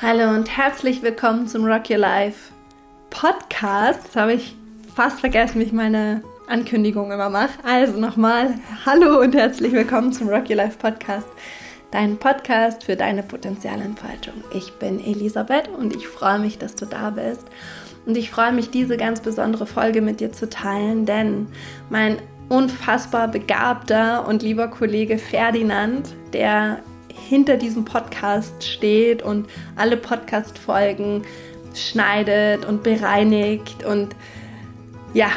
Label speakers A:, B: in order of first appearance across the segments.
A: Hallo und herzlich willkommen zum Rock Your Life Podcast. Das habe ich fast vergessen, wie ich meine Ankündigung immer mache. Also nochmal, hallo und herzlich willkommen zum Rock Your Life Podcast. Dein Podcast für deine Potenzialentfaltung. Ich bin Elisabeth und ich freue mich, dass du da bist. Und ich freue mich, diese ganz besondere Folge mit dir zu teilen, denn mein unfassbar begabter und lieber Kollege Ferdinand, der hinter diesem Podcast steht und alle Podcast-Folgen schneidet und bereinigt und ja,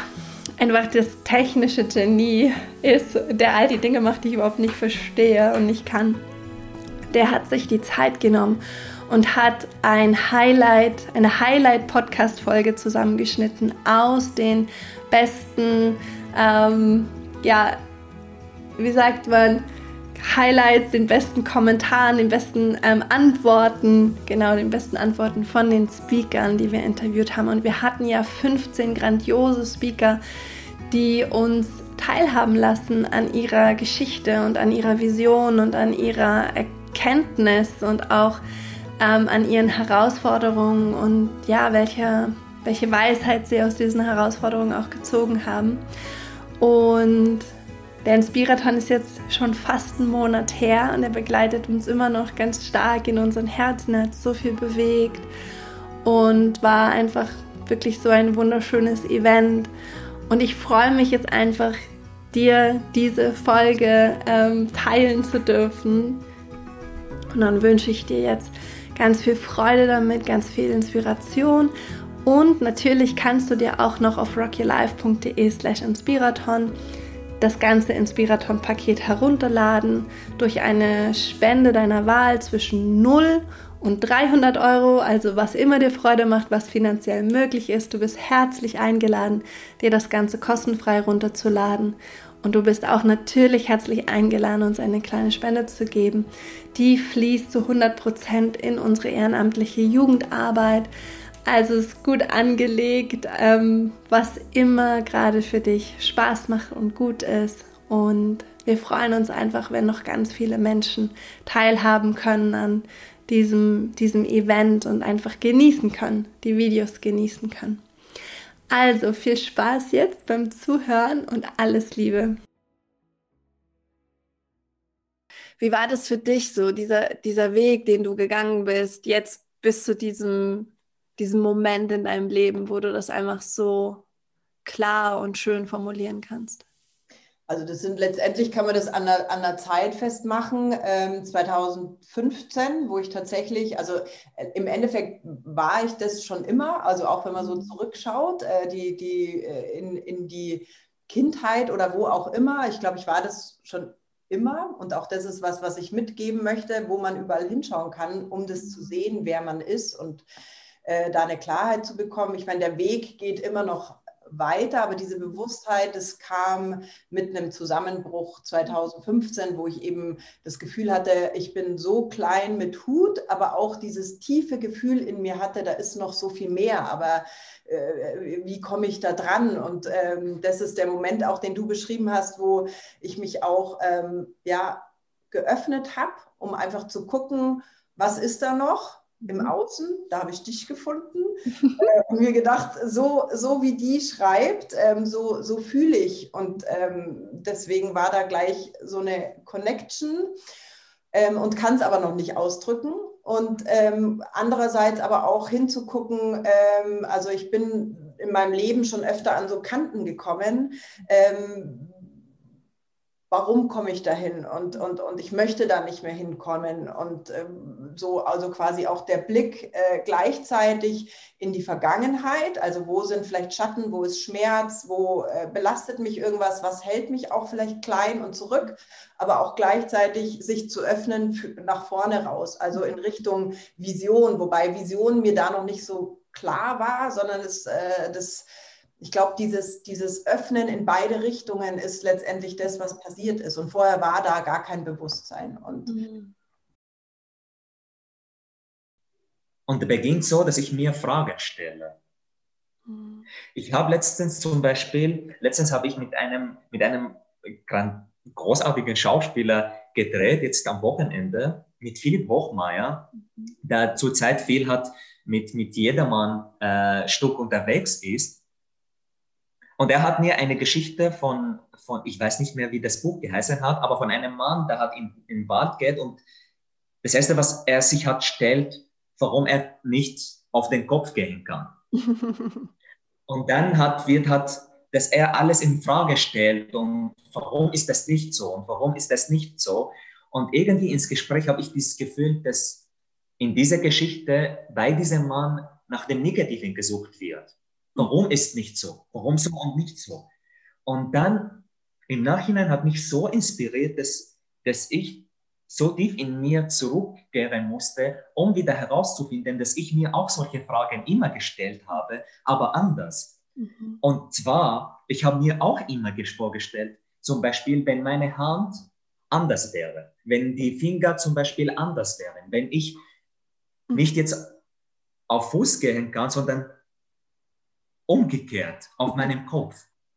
A: einfach das technische Genie ist, der all die Dinge macht, die ich überhaupt nicht verstehe und nicht kann. Der hat sich die Zeit genommen und hat ein Highlight, eine Highlight-Podcast-Folge zusammengeschnitten aus den besten, ähm, ja, wie sagt man, Highlights, den besten Kommentaren, den besten ähm, Antworten, genau, den besten Antworten von den Speakern, die wir interviewt haben. Und wir hatten ja 15 grandiose Speaker, die uns teilhaben lassen an ihrer Geschichte und an ihrer Vision und an ihrer Erkenntnis und auch ähm, an ihren Herausforderungen und ja, welche, welche Weisheit sie aus diesen Herausforderungen auch gezogen haben. Und der Inspiraton ist jetzt schon fast einen Monat her und er begleitet uns immer noch ganz stark in unseren Herzen, er hat so viel bewegt und war einfach wirklich so ein wunderschönes Event. Und ich freue mich jetzt einfach, dir diese Folge ähm, teilen zu dürfen. Und dann wünsche ich dir jetzt ganz viel Freude damit, ganz viel Inspiration. Und natürlich kannst du dir auch noch auf rockylife.de slash Inspiraton das ganze Inspiraton-Paket herunterladen durch eine Spende deiner Wahl zwischen 0 und 300 Euro, also was immer dir Freude macht, was finanziell möglich ist. Du bist herzlich eingeladen, dir das Ganze kostenfrei runterzuladen. Und du bist auch natürlich herzlich eingeladen, uns eine kleine Spende zu geben. Die fließt zu 100 Prozent in unsere ehrenamtliche Jugendarbeit. Also es ist gut angelegt, ähm, was immer gerade für dich Spaß macht und gut ist. Und wir freuen uns einfach, wenn noch ganz viele Menschen teilhaben können an diesem, diesem Event und einfach genießen können, die Videos genießen können. Also viel Spaß jetzt beim Zuhören und alles Liebe. Wie war das für dich so, dieser, dieser Weg, den du gegangen bist, jetzt bis zu diesem diesen Moment in deinem Leben, wo du das einfach so klar und schön formulieren kannst?
B: Also das sind letztendlich kann man das an der, an der Zeit festmachen. Ähm, 2015, wo ich tatsächlich, also äh, im Endeffekt war ich das schon immer, also auch wenn man so mhm. zurückschaut, äh, die, die, äh, in, in die Kindheit oder wo auch immer. Ich glaube, ich war das schon immer und auch das ist was, was ich mitgeben möchte, wo man überall hinschauen kann, um das zu sehen, wer man ist und äh, da eine Klarheit zu bekommen. Ich meine, der Weg geht immer noch weiter, aber diese Bewusstheit, das kam mit einem Zusammenbruch 2015, wo ich eben das Gefühl hatte, ich bin so klein mit Hut, aber auch dieses tiefe Gefühl in mir hatte, da ist noch so viel mehr, aber äh, wie komme ich da dran? Und ähm, das ist der Moment auch, den du beschrieben hast, wo ich mich auch ähm, ja, geöffnet habe, um einfach zu gucken, was ist da noch? Im mhm. Außen, da habe ich dich gefunden äh, und mir gedacht, so, so wie die schreibt, ähm, so, so fühle ich. Und ähm, deswegen war da gleich so eine Connection ähm, und kann es aber noch nicht ausdrücken. Und ähm, andererseits aber auch hinzugucken, ähm, also ich bin in meinem Leben schon öfter an so Kanten gekommen ähm, warum komme ich dahin? Und, und, und ich möchte da nicht mehr hinkommen. Und ähm, so, also quasi auch der Blick äh, gleichzeitig in die Vergangenheit, also wo sind vielleicht Schatten, wo ist Schmerz, wo äh, belastet mich irgendwas, was hält mich auch vielleicht klein und zurück, aber auch gleichzeitig sich zu öffnen nach vorne raus, also in Richtung Vision, wobei Vision mir da noch nicht so klar war, sondern es, äh, das ich glaube, dieses, dieses Öffnen in beide Richtungen ist letztendlich das, was passiert ist. Und vorher war da gar kein Bewusstsein. Und, mhm.
C: und beginnt so, dass ich mir Fragen stelle. Mhm. Ich habe letztens zum Beispiel, letztens habe ich mit einem, mit einem großartigen Schauspieler gedreht, jetzt am Wochenende. mit Philipp Hochmeier, mhm. der zurzeit viel hat mit, mit Jedermann äh, Stück unterwegs ist. Und er hat mir eine Geschichte von, von, ich weiß nicht mehr, wie das Buch geheißen hat, aber von einem Mann, der hat in, in den Wald geht und das Erste, was er sich hat, stellt, warum er nicht auf den Kopf gehen kann. und dann hat, wird hat, dass er alles in Frage stellt und warum ist das nicht so und warum ist das nicht so. Und irgendwie ins Gespräch habe ich dieses Gefühl, dass in dieser Geschichte bei diesem Mann nach dem Negativen gesucht wird. Warum ist nicht so? Warum so und nicht so? Und dann im Nachhinein hat mich so inspiriert, dass, dass ich so tief in mir zurückkehren musste, um wieder herauszufinden, dass ich mir auch solche Fragen immer gestellt habe, aber anders. Mhm. Und zwar, ich habe mir auch immer vorgestellt, zum Beispiel, wenn meine Hand anders wäre, wenn die Finger zum Beispiel anders wären, wenn ich mhm. nicht jetzt auf Fuß gehen kann, sondern umgekehrt auf meinem Kopf.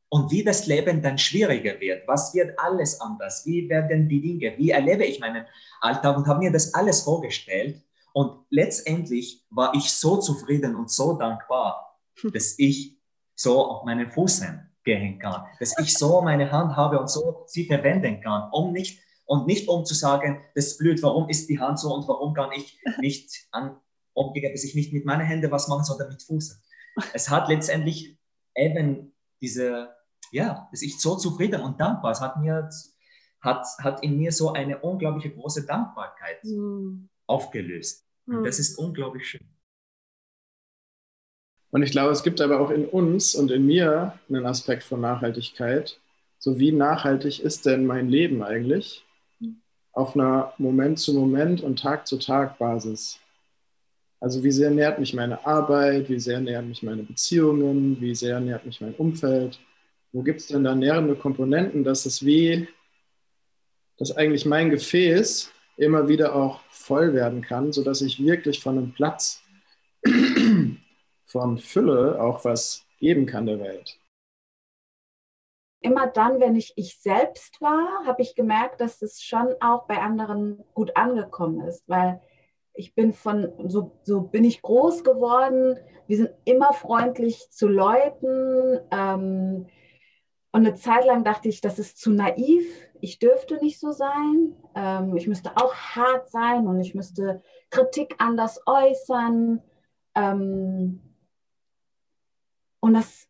C: Und wie das Leben dann schwieriger wird, was wird alles anders, wie werden die Dinge, wie erlebe ich meinen Alltag und habe mir das alles vorgestellt. Und letztendlich war ich so zufrieden und so dankbar, dass ich so auf meinen Fußen gehen kann, dass ich so meine Hand habe und so sie verwenden kann, um nicht und nicht um zu sagen, das ist blöd, warum ist die Hand so und warum kann ich nicht an, umgekehrt, dass ich nicht mit meinen Händen was mache, sondern mit Fußen. Es hat letztendlich eben diese, ja, dass ich so zufrieden und dankbar, es hat mir, hat, hat in mir so eine unglaubliche große Dankbarkeit mhm. aufgelöst. Und mhm. das ist unglaublich schön.
D: Und ich glaube, es gibt aber auch in uns und in mir einen Aspekt von Nachhaltigkeit. So wie nachhaltig ist denn mein Leben eigentlich? Auf einer Moment-zu-Moment- und Tag-zu-Tag-Basis. Also wie sehr nährt mich meine Arbeit, wie sehr nährt mich meine Beziehungen, wie sehr nährt mich mein Umfeld. Wo gibt es denn da nährende Komponenten, dass es wie, dass eigentlich mein Gefäß immer wieder auch voll werden kann, sodass ich wirklich von einem Platz von Fülle auch was geben kann der Welt.
E: Immer dann, wenn ich ich selbst war, habe ich gemerkt, dass es schon auch bei anderen gut angekommen ist, weil ich bin von, so, so bin ich groß geworden. Wir sind immer freundlich zu Leuten. Ähm, und eine Zeit lang dachte ich, das ist zu naiv. Ich dürfte nicht so sein. Ähm, ich müsste auch hart sein und ich müsste Kritik anders äußern. Ähm, und das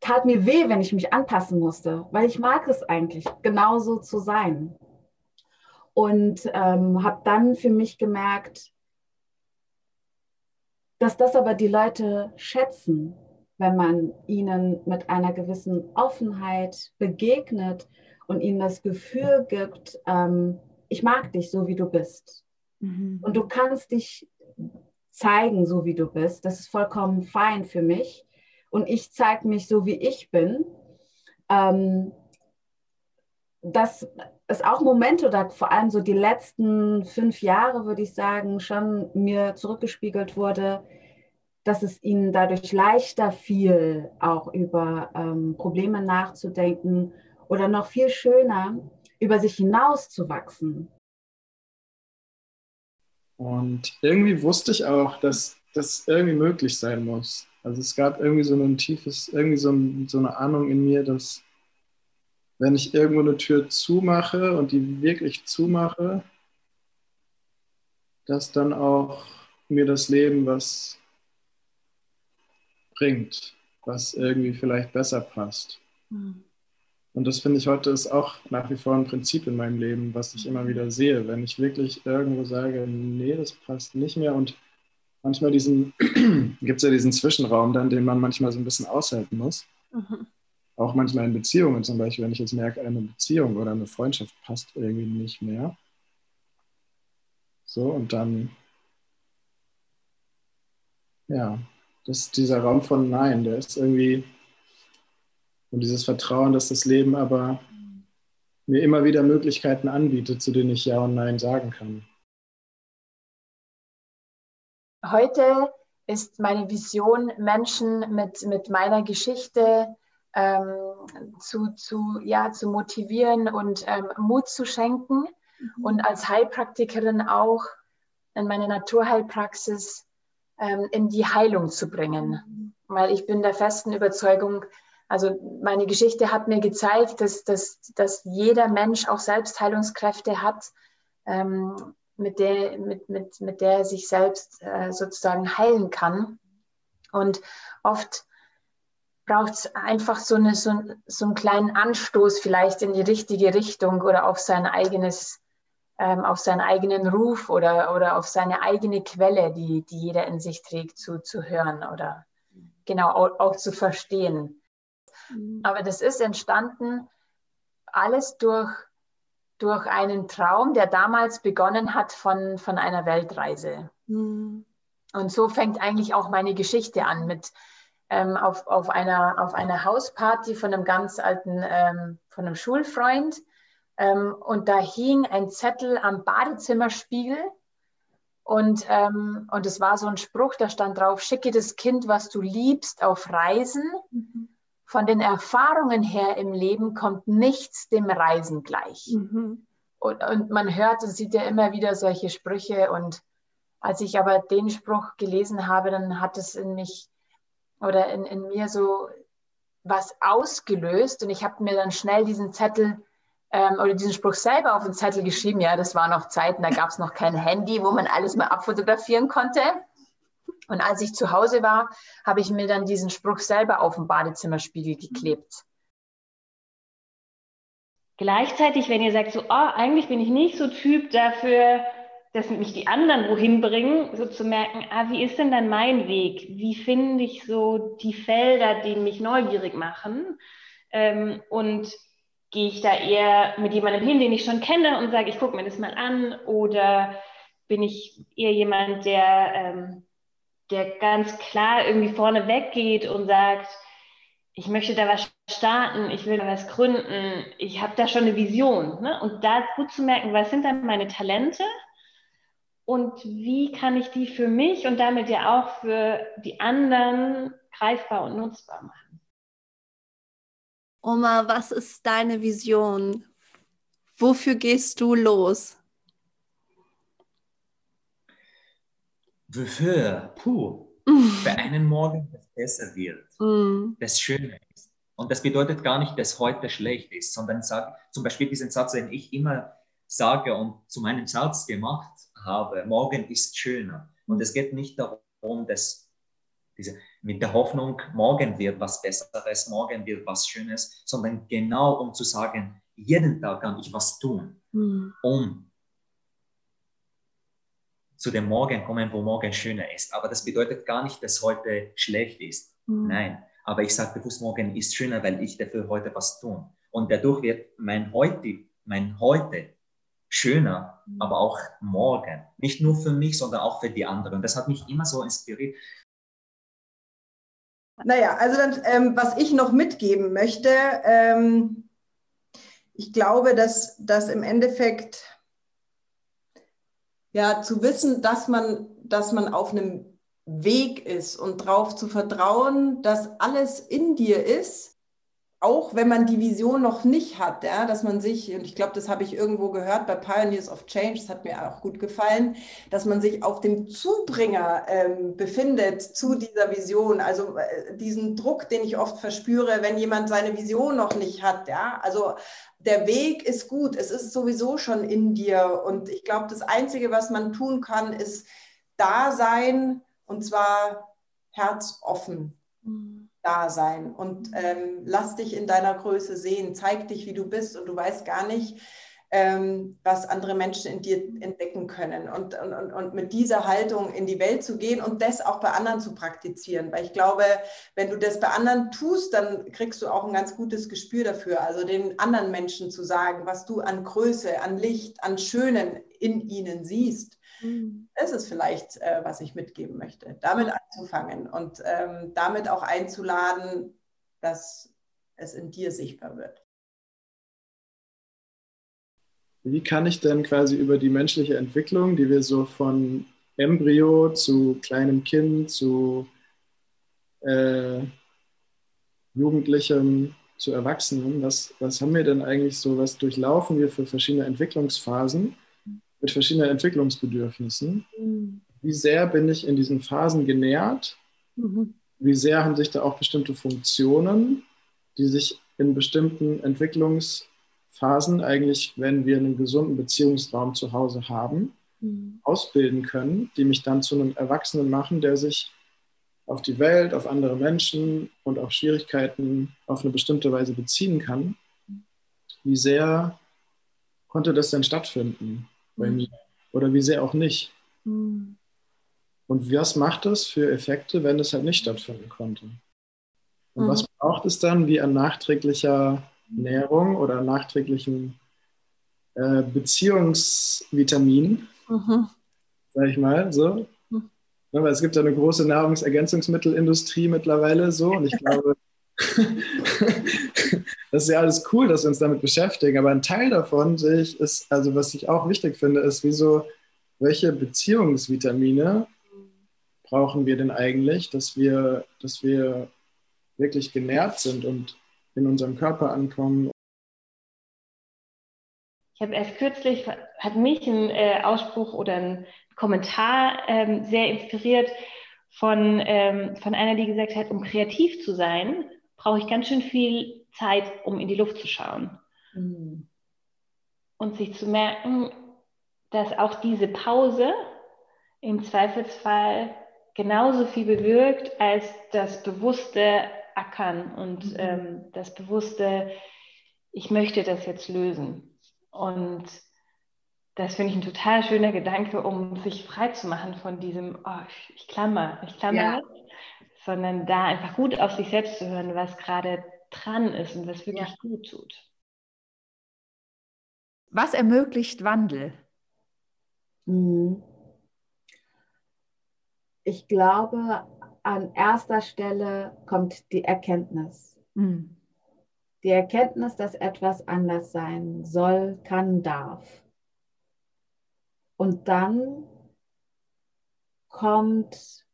E: tat mir weh, wenn ich mich anpassen musste, weil ich mag es eigentlich, genauso zu sein. Und ähm, habe dann für mich gemerkt, dass das aber die Leute schätzen, wenn man ihnen mit einer gewissen Offenheit begegnet und ihnen das Gefühl gibt, ähm, ich mag dich so, wie du bist. Mhm. Und du kannst dich zeigen, so wie du bist. Das ist vollkommen fein für mich und ich zeige mich so, wie ich bin. Ähm, das ist auch Momente oder vor allem so die letzten fünf Jahre, würde ich sagen, schon mir zurückgespiegelt wurde, dass es ihnen dadurch leichter fiel, auch über ähm, Probleme nachzudenken oder noch viel schöner, über sich hinauszuwachsen.
D: Und irgendwie wusste ich auch, dass das irgendwie möglich sein muss. Also es gab irgendwie so ein tiefes, irgendwie so, ein, so eine Ahnung in mir, dass wenn ich irgendwo eine Tür zumache und die wirklich zumache, dass dann auch mir das Leben was bringt, was irgendwie vielleicht besser passt. Mhm. Und das finde ich heute ist auch nach wie vor ein Prinzip in meinem Leben, was ich immer wieder sehe. Wenn ich wirklich irgendwo sage, nee, das passt nicht mehr und manchmal diesen, gibt es ja diesen Zwischenraum dann, den man manchmal so ein bisschen aushalten muss. Mhm. Auch manchmal in Beziehungen zum Beispiel, wenn ich jetzt merke, eine Beziehung oder eine Freundschaft passt irgendwie nicht mehr. So, und dann, ja, das ist dieser Raum von Nein, der ist irgendwie, und dieses Vertrauen, dass das Leben aber mir immer wieder Möglichkeiten anbietet, zu denen ich Ja und Nein sagen kann.
F: Heute ist meine Vision, Menschen mit, mit meiner Geschichte ähm, zu, zu, ja, zu motivieren und ähm, Mut zu schenken mhm. und als Heilpraktikerin auch in meine Naturheilpraxis ähm, in die Heilung zu bringen. Mhm. Weil ich bin der festen Überzeugung, also meine Geschichte hat mir gezeigt, dass, dass, dass jeder Mensch auch Selbstheilungskräfte hat, ähm, mit, der, mit, mit, mit der er sich selbst äh, sozusagen heilen kann. Und oft braucht es einfach so, eine, so, so einen kleinen Anstoß vielleicht in die richtige Richtung oder auf sein eigenes, ähm, auf seinen eigenen Ruf oder, oder auf seine eigene Quelle, die, die jeder in sich trägt, zu, zu hören oder genau auch, auch zu verstehen. Mhm. Aber das ist entstanden alles durch, durch einen Traum, der damals begonnen hat von, von einer Weltreise. Mhm. Und so fängt eigentlich auch meine Geschichte an mit ähm, auf, auf, einer, auf einer Hausparty von einem ganz alten, ähm, von einem Schulfreund. Ähm, und da hing ein Zettel am Badezimmerspiegel. Und, ähm, und es war so ein Spruch, da stand drauf, schicke das Kind, was du liebst, auf Reisen. Mhm. Von den Erfahrungen her im Leben kommt nichts dem Reisen gleich. Mhm. Und, und man hört und sieht ja immer wieder solche Sprüche. Und als ich aber den Spruch gelesen habe, dann hat es in mich oder in, in mir so was ausgelöst und ich habe mir dann schnell diesen Zettel ähm, oder diesen Spruch selber auf den Zettel geschrieben. Ja, das war noch Zeiten, da gab es noch kein Handy, wo man alles mal abfotografieren konnte. Und als ich zu Hause war, habe ich mir dann diesen Spruch selber auf den Badezimmerspiegel geklebt.
A: Gleichzeitig, wenn ihr sagt, so, oh, eigentlich bin ich nicht so Typ dafür, dass mich die anderen wohin bringen, so zu merken, ah, wie ist denn dann mein Weg? Wie finde ich so die Felder, die mich neugierig machen? Ähm, und gehe ich da eher mit jemandem hin, den ich schon kenne und sage, ich gucke mir das mal an? Oder bin ich eher jemand, der, ähm, der ganz klar irgendwie vorne weggeht und sagt, ich möchte da was starten, ich will da was gründen, ich habe da schon eine Vision. Ne? Und da gut zu merken, was sind dann meine Talente? Und wie kann ich die für mich und damit ja auch für die anderen greifbar und nutzbar machen. Oma, was ist deine Vision? Wofür gehst du los?
C: Wofür? Puh. Für einen Morgen, das besser wird, mm. das schöner ist. Und das bedeutet gar nicht, dass heute schlecht ist, sondern sag, zum Beispiel diesen Satz, den ich immer sage und zu meinem Satz gemacht habe, morgen ist schöner. Und es geht nicht darum, dass diese, mit der Hoffnung, morgen wird was Besseres, morgen wird was Schönes, sondern genau um zu sagen, jeden Tag kann ich was tun, mhm. um zu dem Morgen kommen, wo morgen schöner ist. Aber das bedeutet gar nicht, dass heute schlecht ist. Mhm. Nein, aber ich sage bewusst, morgen ist schöner, weil ich dafür heute was tun. Und dadurch wird mein heute, mein heute schöner. Aber auch morgen. Nicht nur für mich, sondern auch für die anderen. Das hat mich immer so inspiriert.
B: Naja, also dann, ähm, was ich noch mitgeben möchte, ähm, ich glaube, dass, dass im Endeffekt ja zu wissen, dass man, dass man auf einem Weg ist und darauf zu vertrauen, dass alles in dir ist, auch wenn man die Vision noch nicht hat, ja, dass man sich, und ich glaube, das habe ich irgendwo gehört bei Pioneers of Change, das hat mir auch gut gefallen, dass man sich auf dem Zubringer ähm, befindet zu dieser Vision. Also äh, diesen Druck, den ich oft verspüre, wenn jemand seine Vision noch nicht hat. Ja, also der Weg ist gut, es ist sowieso schon in dir. Und ich glaube, das Einzige, was man tun kann, ist da sein und zwar herzoffen. Mhm da sein. Und ähm, lass dich in deiner Größe sehen, zeig dich, wie du bist. Und du weißt gar nicht, ähm, was andere Menschen in dir entdecken können. Und, und, und mit dieser Haltung in die Welt zu gehen und das auch bei anderen zu praktizieren, weil ich glaube, wenn du das bei anderen tust, dann kriegst du auch ein ganz gutes Gespür dafür, also den anderen Menschen zu sagen, was du an Größe, an Licht, an Schönen in ihnen siehst Mhm. Das ist vielleicht, äh, was ich mitgeben möchte, damit anzufangen und ähm, damit auch einzuladen, dass es in dir sichtbar wird.
D: Wie kann ich denn quasi über die menschliche Entwicklung, die wir so von Embryo zu kleinem Kind zu äh, Jugendlichem zu Erwachsenen, was, was haben wir denn eigentlich so, was durchlaufen wir für verschiedene Entwicklungsphasen mit verschiedenen Entwicklungsbedürfnissen? Mhm. Wie sehr bin ich in diesen Phasen genährt? Mhm. Wie sehr haben sich da auch bestimmte Funktionen, die sich in bestimmten Entwicklungsphasen eigentlich, wenn wir einen gesunden Beziehungsraum zu Hause haben, mhm. ausbilden können, die mich dann zu einem Erwachsenen machen, der sich auf die Welt, auf andere Menschen und auf Schwierigkeiten auf eine bestimmte Weise beziehen kann, wie sehr konnte das denn stattfinden bei mir? Oder wie sehr auch nicht? Mhm. Und was macht das für Effekte, wenn es halt nicht stattfinden konnte? Und mhm. was braucht es dann wie an nachträglicher Nährung oder nachträglichen äh, Beziehungsvitamin, mhm. sag ich mal, so, Ne, weil es gibt ja eine große Nahrungsergänzungsmittelindustrie mittlerweile so und ich glaube, das ist ja alles cool, dass wir uns damit beschäftigen, aber ein Teil davon sehe ich, ist, also was ich auch wichtig finde, ist, wieso, welche Beziehungsvitamine brauchen wir denn eigentlich, dass wir, dass wir wirklich genährt sind und in unserem Körper ankommen.
A: Ich habe erst kürzlich, hat mich ein äh, Ausspruch oder ein Kommentar ähm, sehr inspiriert von, ähm, von einer, die gesagt hat, um kreativ zu sein, brauche ich ganz schön viel Zeit, um in die Luft zu schauen. Mhm. Und sich zu merken, dass auch diese Pause im Zweifelsfall genauso viel bewirkt als das bewusste Ackern und mhm. ähm, das bewusste, ich möchte das jetzt lösen. Und das finde ich ein total schöner Gedanke, um sich frei zu machen von diesem, oh, ich, ich klammer, ich klammer, ja. sondern da einfach gut auf sich selbst zu hören, was gerade dran ist und was wirklich ja. gut tut.
G: Was ermöglicht Wandel?
E: Mhm. Ich glaube, an erster Stelle kommt die Erkenntnis. Mhm. Die Erkenntnis, dass etwas anders sein soll, kann, darf. Und dann kommt,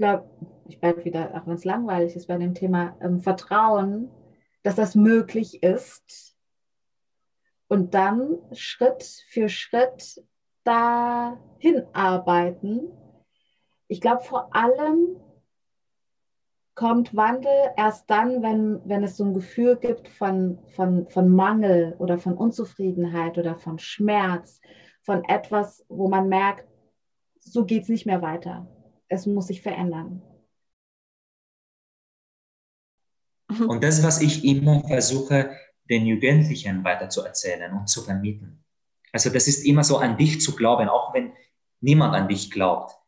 E: glaube ich, bleibe wieder, auch wenn es langweilig ist bei dem Thema ähm, Vertrauen, dass das möglich ist. Und dann Schritt für Schritt dahin arbeiten. Ich glaube vor allem kommt Wandel erst dann, wenn, wenn es so ein Gefühl gibt von, von, von Mangel oder von Unzufriedenheit oder von Schmerz, von etwas, wo man merkt, so geht es nicht mehr weiter. Es muss sich verändern.
C: Und das, was ich immer versuche, den Jugendlichen weiterzuerzählen und zu vermitteln. Also das ist immer so an dich zu glauben, auch wenn niemand an dich glaubt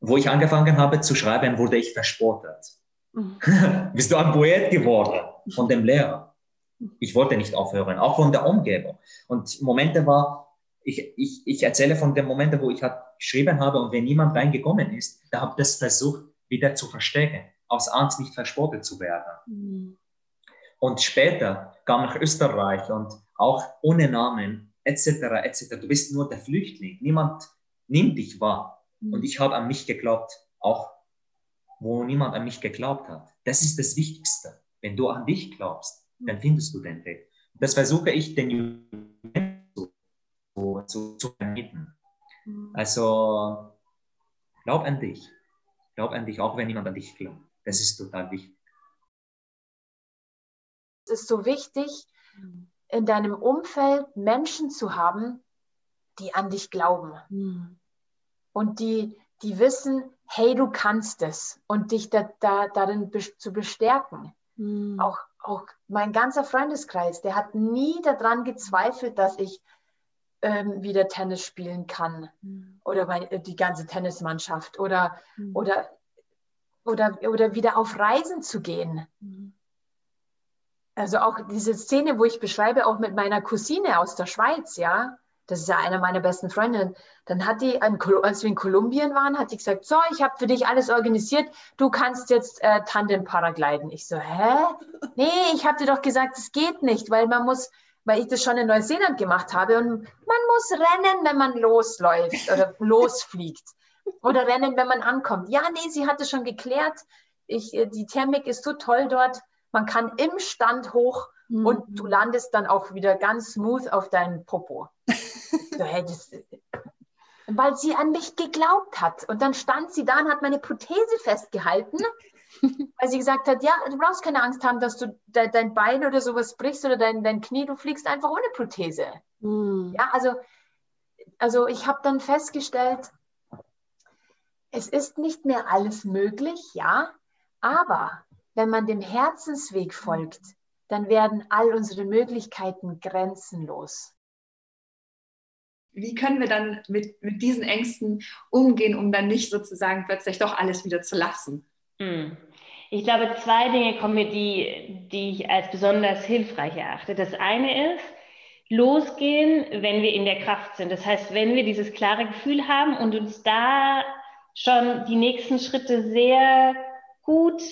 C: wo ich angefangen habe zu schreiben, wurde ich verspottet. Mhm. Bist du ein Poet geworden von dem Lehrer? Ich wollte nicht aufhören, auch von der Umgebung. Und Momente war, ich, ich, ich erzähle von den Momenten, wo ich halt geschrieben habe und wenn niemand reingekommen ist, da habe ich das versucht, wieder zu verstecken, aus Angst nicht verspottet zu werden. Mhm. Und später kam nach Österreich und auch ohne Namen etc. etc. Du bist nur der Flüchtling. Niemand nimmt dich wahr. Und mhm. ich habe an mich geglaubt, auch wo niemand an mich geglaubt hat. Das ist das Wichtigste. Wenn du an dich glaubst, dann mhm. findest du den Weg. Das versuche ich den zu, zu, vermitteln. Mhm. Also glaub an dich. Glaub an dich, auch wenn niemand an dich glaubt. Das ist total wichtig.
F: Es ist so wichtig, in deinem Umfeld Menschen zu haben, die an dich glauben. Mhm und die, die wissen, hey, du kannst es und dich da, da, darin zu bestärken. Mhm. Auch, auch mein ganzer Freundeskreis, der hat nie daran gezweifelt, dass ich ähm, wieder Tennis spielen kann mhm. oder mein, äh, die ganze Tennismannschaft oder, mhm. oder, oder, oder wieder auf Reisen zu gehen. Mhm. Also auch diese Szene, wo ich beschreibe, auch mit meiner Cousine aus der Schweiz, ja, das ist ja eine meiner besten Freundinnen, dann hat die, als wir in Kolumbien waren, hat die gesagt, so, ich habe für dich alles organisiert, du kannst jetzt äh, Tandem paragliden. Ich so, hä? Nee, ich habe dir doch gesagt, es geht nicht, weil man muss, weil ich das schon in Neuseeland gemacht habe und man muss rennen, wenn man losläuft oder losfliegt oder rennen, wenn man ankommt. Ja, nee, sie hatte schon geklärt, ich, die Thermik ist so toll dort, man kann im Stand hoch mhm. und du landest dann auch wieder ganz smooth auf deinen Popo. so, hey, das, weil sie an mich geglaubt hat. Und dann stand sie da und hat meine Prothese festgehalten, weil sie gesagt hat, ja, du brauchst keine Angst haben, dass du de dein Bein oder sowas brichst oder dein, dein Knie, du fliegst einfach ohne Prothese. Mhm. Ja, also, also ich habe dann festgestellt, es ist nicht mehr alles möglich, ja, aber wenn man dem Herzensweg folgt, dann werden all unsere Möglichkeiten grenzenlos.
H: Wie können wir dann mit, mit diesen Ängsten umgehen, um dann nicht sozusagen plötzlich doch alles wieder zu lassen?
I: Hm. Ich glaube, zwei Dinge kommen mir, die, die ich als besonders hilfreich erachte. Das eine ist, losgehen, wenn wir in der Kraft sind. Das heißt, wenn wir dieses klare Gefühl haben und uns da schon die nächsten Schritte sehr gut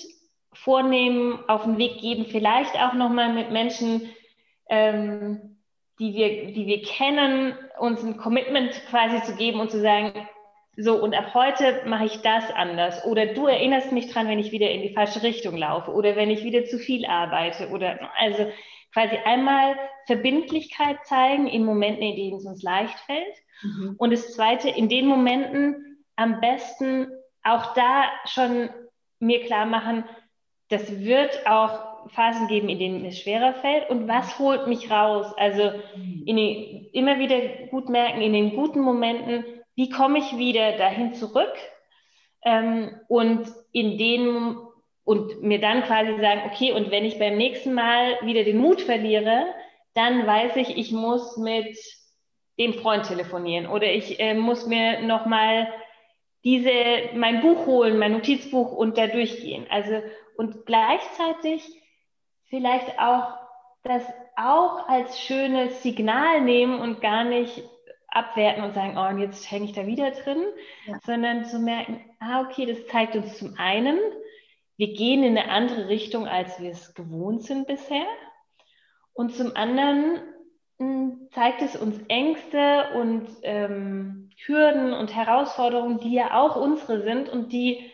I: vornehmen, auf den Weg geben, vielleicht auch nochmal mit Menschen, ähm, die, wir, die wir kennen, uns ein Commitment quasi zu geben und zu sagen, so und ab heute mache ich das anders. Oder du erinnerst mich dran, wenn ich wieder in die falsche Richtung laufe oder wenn ich wieder zu viel arbeite oder also quasi einmal Verbindlichkeit zeigen in Momenten, in denen es uns leicht fällt. Mhm. Und das Zweite, in den Momenten am besten auch da schon mir klar machen, das wird auch Phasen geben, in denen es schwerer fällt. Und was holt mich raus? Also den, immer wieder gut merken, in den guten Momenten, wie komme ich wieder dahin zurück? Ähm, und in den und mir dann quasi sagen, okay, und wenn ich beim nächsten Mal wieder den Mut verliere, dann weiß ich, ich muss mit dem Freund telefonieren oder ich äh, muss mir nochmal diese, mein Buch holen, mein Notizbuch und da durchgehen. Also, und gleichzeitig vielleicht auch das auch als schönes Signal nehmen und gar nicht abwerten und sagen, oh, und jetzt hänge ich da wieder drin, ja. sondern zu merken, ah, okay, das zeigt uns zum einen, wir gehen in eine andere Richtung, als wir es gewohnt sind bisher. Und zum anderen hm, zeigt es uns Ängste und ähm, Hürden und Herausforderungen, die ja auch unsere sind und die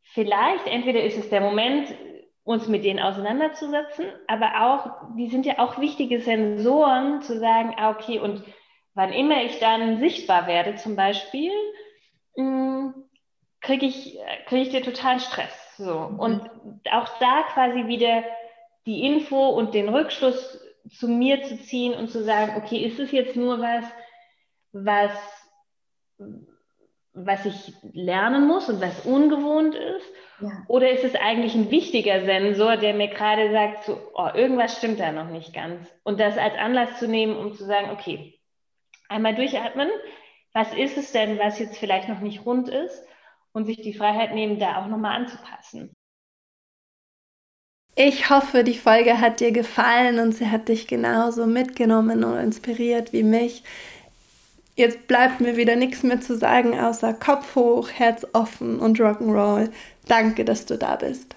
I: vielleicht, entweder ist es der Moment, uns mit denen auseinanderzusetzen, aber auch, die sind ja auch wichtige Sensoren, zu sagen, ah, okay, und wann immer ich dann sichtbar werde, zum Beispiel, hm, kriege ich, krieg ich dir totalen Stress. So. Mhm. Und auch da quasi wieder die Info und den Rückschluss zu mir zu ziehen und zu sagen, okay, ist es jetzt nur was, was, was ich lernen muss und was ungewohnt ist? Ja. Oder ist es eigentlich ein wichtiger Sensor, der mir gerade sagt, so, oh, irgendwas stimmt da noch nicht ganz? Und das als Anlass zu nehmen, um zu sagen, okay, einmal durchatmen, was ist es denn, was jetzt vielleicht noch nicht rund ist? Und sich die Freiheit nehmen, da auch nochmal anzupassen.
A: Ich hoffe, die Folge hat dir gefallen und sie hat dich genauso mitgenommen und inspiriert wie mich. Jetzt bleibt mir wieder nichts mehr zu sagen, außer Kopf hoch, Herz offen und Rock'n'Roll. Danke, dass du da bist.